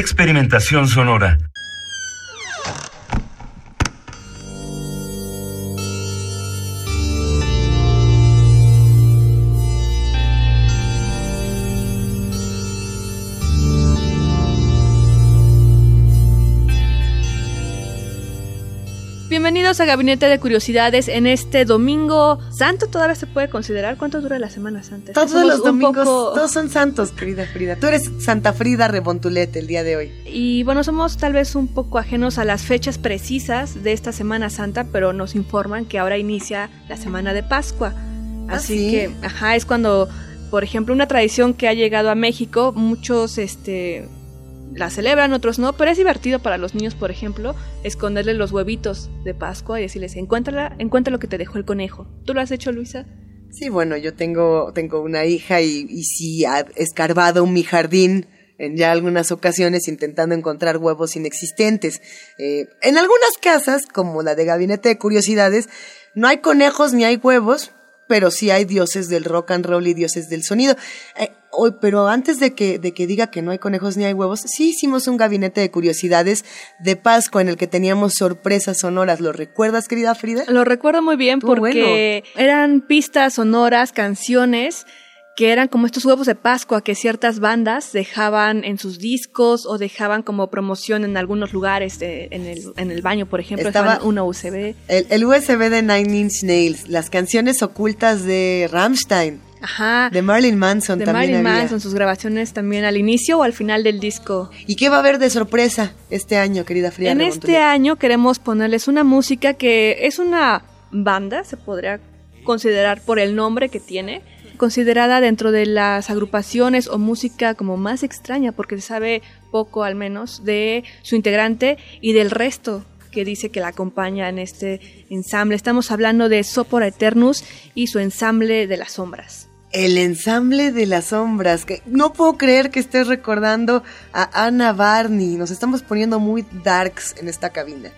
Experimentación sonora. A Gabinete de Curiosidades en este domingo santo. ¿Todavía se puede considerar? ¿Cuánto dura la Semana Santa? Todos los domingos, poco- todos son santos, querida Frida. Tú eres Santa Frida Rebontulet el día de hoy. Y bueno, somos tal vez un poco ajenos a las fechas precisas de esta Semana Santa, pero nos informan que ahora inicia la Semana de Pascua. ¿Ah, Así sí? que, ajá, es cuando, por ejemplo, una tradición que ha llegado a México, muchos, este, la celebran, otros no, pero es divertido para los niños, por ejemplo, esconderles los huevitos de Pascua y decirles, encuéntrala, encuentra lo que te dejó el conejo. ¿Tú lo has hecho, Luisa? Sí, bueno, yo tengo, tengo una hija y, y sí ha escarbado mi jardín en ya algunas ocasiones intentando encontrar huevos inexistentes. Eh, en algunas casas, como la de Gabinete de Curiosidades, no hay conejos ni hay huevos, pero sí hay dioses del rock and roll y dioses del sonido. Eh, pero antes de que, de que diga que no hay conejos ni hay huevos, sí hicimos un gabinete de curiosidades de Pascua en el que teníamos sorpresas sonoras. ¿Lo recuerdas, querida Frida? Lo recuerdo muy bien porque eran pistas sonoras, canciones que eran como estos huevos de Pascua que ciertas bandas dejaban en sus discos o dejaban como promoción en algunos lugares, de- en, el, en el baño, por ejemplo, Estaba- una USB. El, el USB de Nine Inch Nails, las canciones ocultas de Rammstein, Ajá. de Marilyn Manson de también Marilyn había. Manson, sus grabaciones también al inicio o al final del disco. ¿Y qué va a haber de sorpresa este año, querida Frida? En este año queremos ponerles una música que es una banda, se podría considerar por el nombre que tiene, considerada dentro de las agrupaciones o música como más extraña, porque se sabe poco al menos de su integrante y del resto que dice que la acompaña en este ensamble. Estamos hablando de Sopora Eternus y su ensamble de las sombras. El ensamble de las sombras, que no puedo creer que estés recordando a Ana Barney. Nos estamos poniendo muy darks en esta cabina.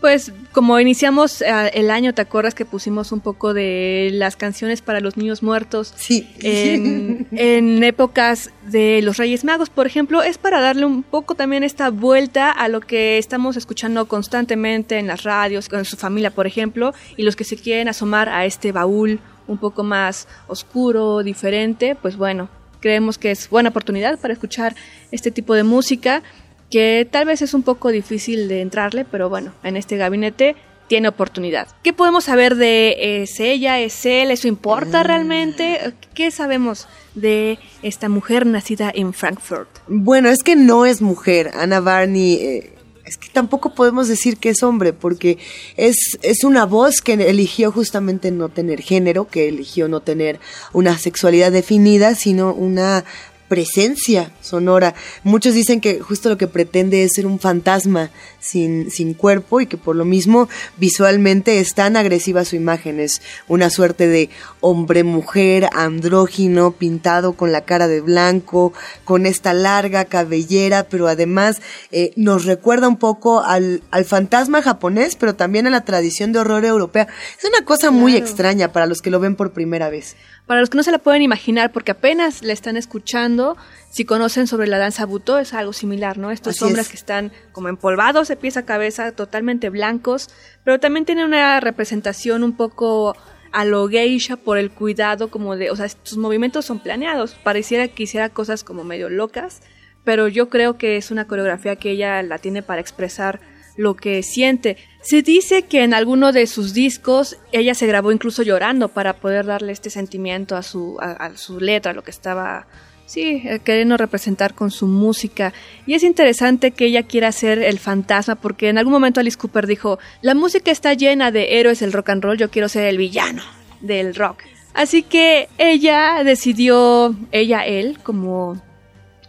Pues como iniciamos eh, el año, ¿te acuerdas que pusimos un poco de las canciones para los niños muertos? Sí. En, en épocas de los Reyes Magos, por ejemplo, es para darle un poco también esta vuelta a lo que estamos escuchando constantemente en las radios, con su familia, por ejemplo, y los que se quieren asomar a este baúl un poco más oscuro, diferente, pues bueno, creemos que es buena oportunidad para escuchar este tipo de música que tal vez es un poco difícil de entrarle, pero bueno, en este gabinete tiene oportunidad. ¿Qué podemos saber de es ella, es él, eso importa realmente? ¿Qué sabemos de esta mujer nacida en Frankfurt? Bueno, es que no es mujer. Ana Barney, eh, es que tampoco podemos decir que es hombre, porque es, es una voz que eligió justamente no tener género, que eligió no tener una sexualidad definida, sino una presencia sonora. Muchos dicen que justo lo que pretende es ser un fantasma sin, sin cuerpo y que por lo mismo visualmente es tan agresiva su imagen. Es una suerte de hombre-mujer andrógino pintado con la cara de blanco, con esta larga cabellera, pero además eh, nos recuerda un poco al, al fantasma japonés, pero también a la tradición de horror europea. Es una cosa muy extraña para los que lo ven por primera vez. Para los que no se la pueden imaginar, porque apenas la están escuchando, si conocen sobre la danza butó, es algo similar, ¿no? Estos Así hombres es. que están como empolvados de pies a cabeza, totalmente blancos, pero también tienen una representación un poco a lo geisha por el cuidado como de, o sea, sus movimientos son planeados, pareciera que hiciera cosas como medio locas, pero yo creo que es una coreografía que ella la tiene para expresar lo que siente. Se dice que en alguno de sus discos ella se grabó incluso llorando para poder darle este sentimiento a su, a, a su letra, lo que estaba, sí, eh, queriendo representar con su música. Y es interesante que ella quiera ser el fantasma porque en algún momento Alice Cooper dijo, la música está llena de héroes del rock and roll, yo quiero ser el villano del rock. Así que ella decidió, ella, él, como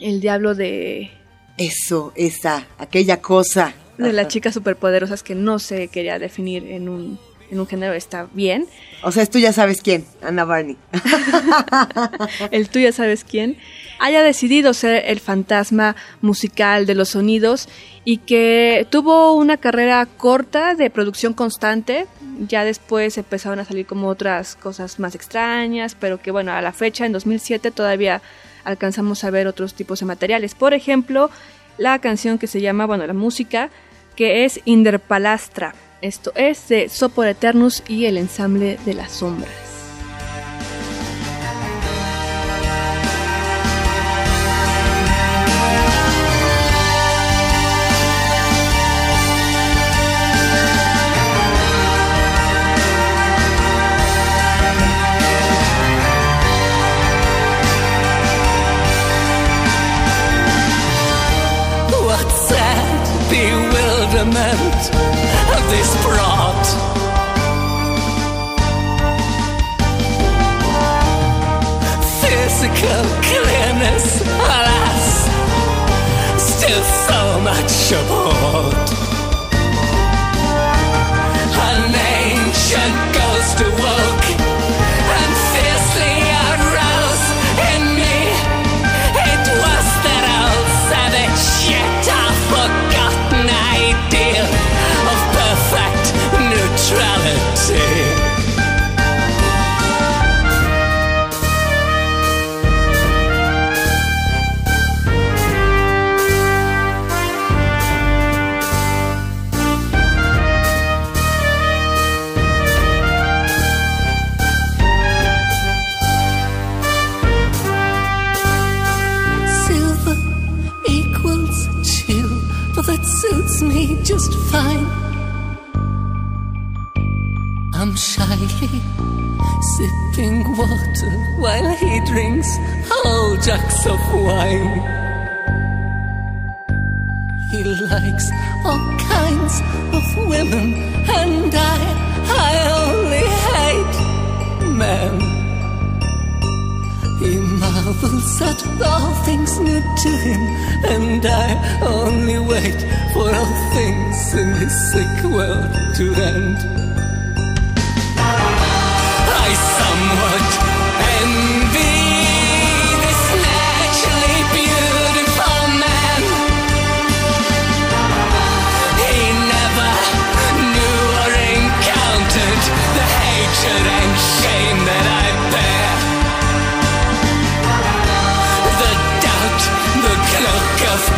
el diablo de... Eso, esa, aquella cosa. De las chicas superpoderosas que no se quería definir en un, en un género, está bien. O sea, tú ya sabes quién, Anna Barney. el tú ya sabes quién haya decidido ser el fantasma musical de los sonidos y que tuvo una carrera corta de producción constante. Ya después empezaron a salir como otras cosas más extrañas, pero que bueno, a la fecha, en 2007, todavía alcanzamos a ver otros tipos de materiales. Por ejemplo, la canción que se llama, bueno, la música, que es Inderpalastra. Esto es de Sopor Eternus y el ensamble de las sombras. Chapar. suits me just fine. I'm shyly sipping water while he drinks whole jugs of wine. He likes all kinds of women, and I, I only hate men will set all things new to him, and I only wait for all things in this sick world to end.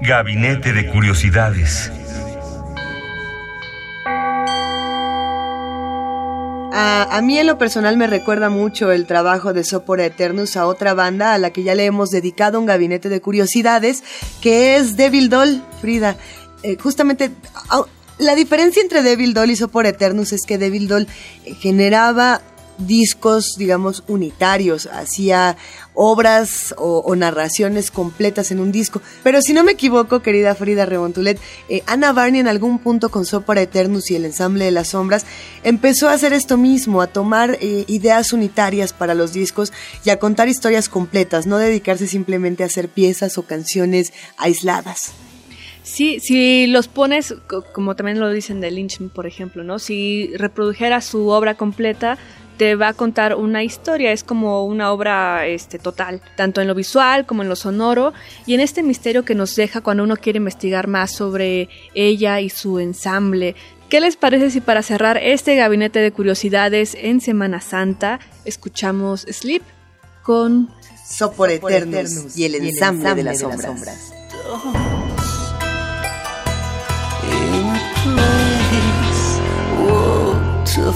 Gabinete de Curiosidades. A, mí en lo personal me recuerda mucho el trabajo de Sopora Eternus a otra banda a la que ya le hemos dedicado un gabinete de curiosidades, que es Devil Doll, Frida. Eh, justamente la diferencia entre Devil Doll y Sopor Eternus es que Devil Doll eh, generaba discos, digamos, unitarios, hacía obras o, narraciones completas en un disco. Pero si no me equivoco, querida Frida Rebontulet, eh, Ana Barney en algún punto con Sopora Eternus y el ensamble de las sombras empezó a hacer esto mismo, a tomar eh, ideas unitarias para los discos y a contar historias completas, no dedicarse simplemente a hacer piezas o canciones aisladas. Sí, si los pones, como también lo dicen de Lynch, por ejemplo, ¿no? Si reprodujera su obra completa, te va a contar una historia, es como una obra este, total, tanto en lo visual como en lo sonoro, y en este misterio que nos deja cuando uno quiere investigar más sobre ella y su ensamble. ¿Qué les parece si para cerrar este gabinete de curiosidades en Semana Santa escuchamos Sleep con Sopor Eternus y el ensamble, de las sombras. place. Whoa, to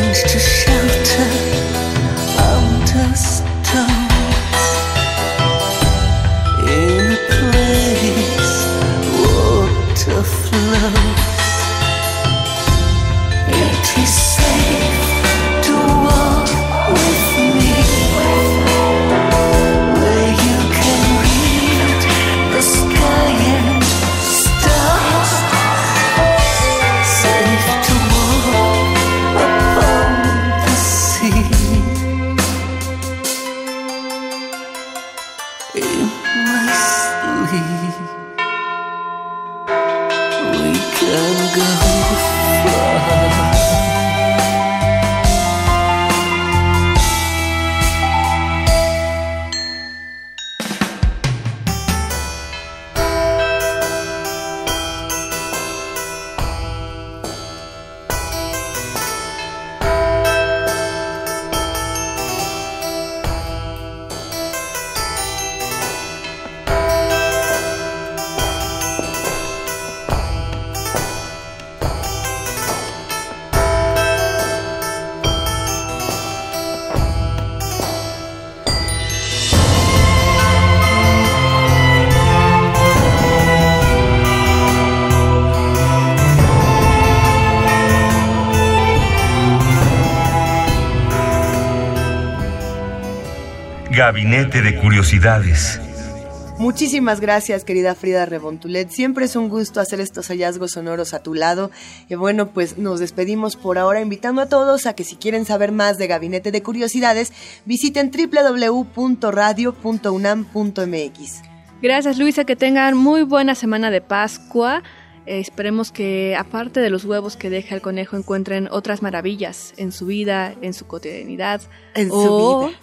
你是吃！Gabinete de Curiosidades. Muchísimas gracias, querida Frida Rebontulet. Siempre es un gusto hacer estos hallazgos sonoros a tu lado. Y bueno, pues nos despedimos por ahora, invitando a todos a que si quieren saber más de Gabinete de Curiosidades, visiten www.radio.unam.mx. Gracias, Luisa. Que tengan muy buena semana de Pascua. Eh, esperemos que aparte de los huevos que deja el conejo encuentren otras maravillas en su vida, en su cotidianidad. En su vida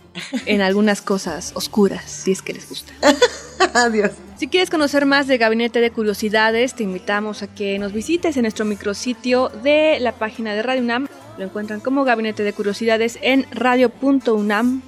en algunas cosas oscuras, si es que les gusta. Adiós. Si quieres conocer más de Gabinete de Curiosidades, te invitamos a que nos visites en nuestro micrositio de la página de Radio UNAM. Lo encuentran como Gabinete de Curiosidades en radio.unam.mx.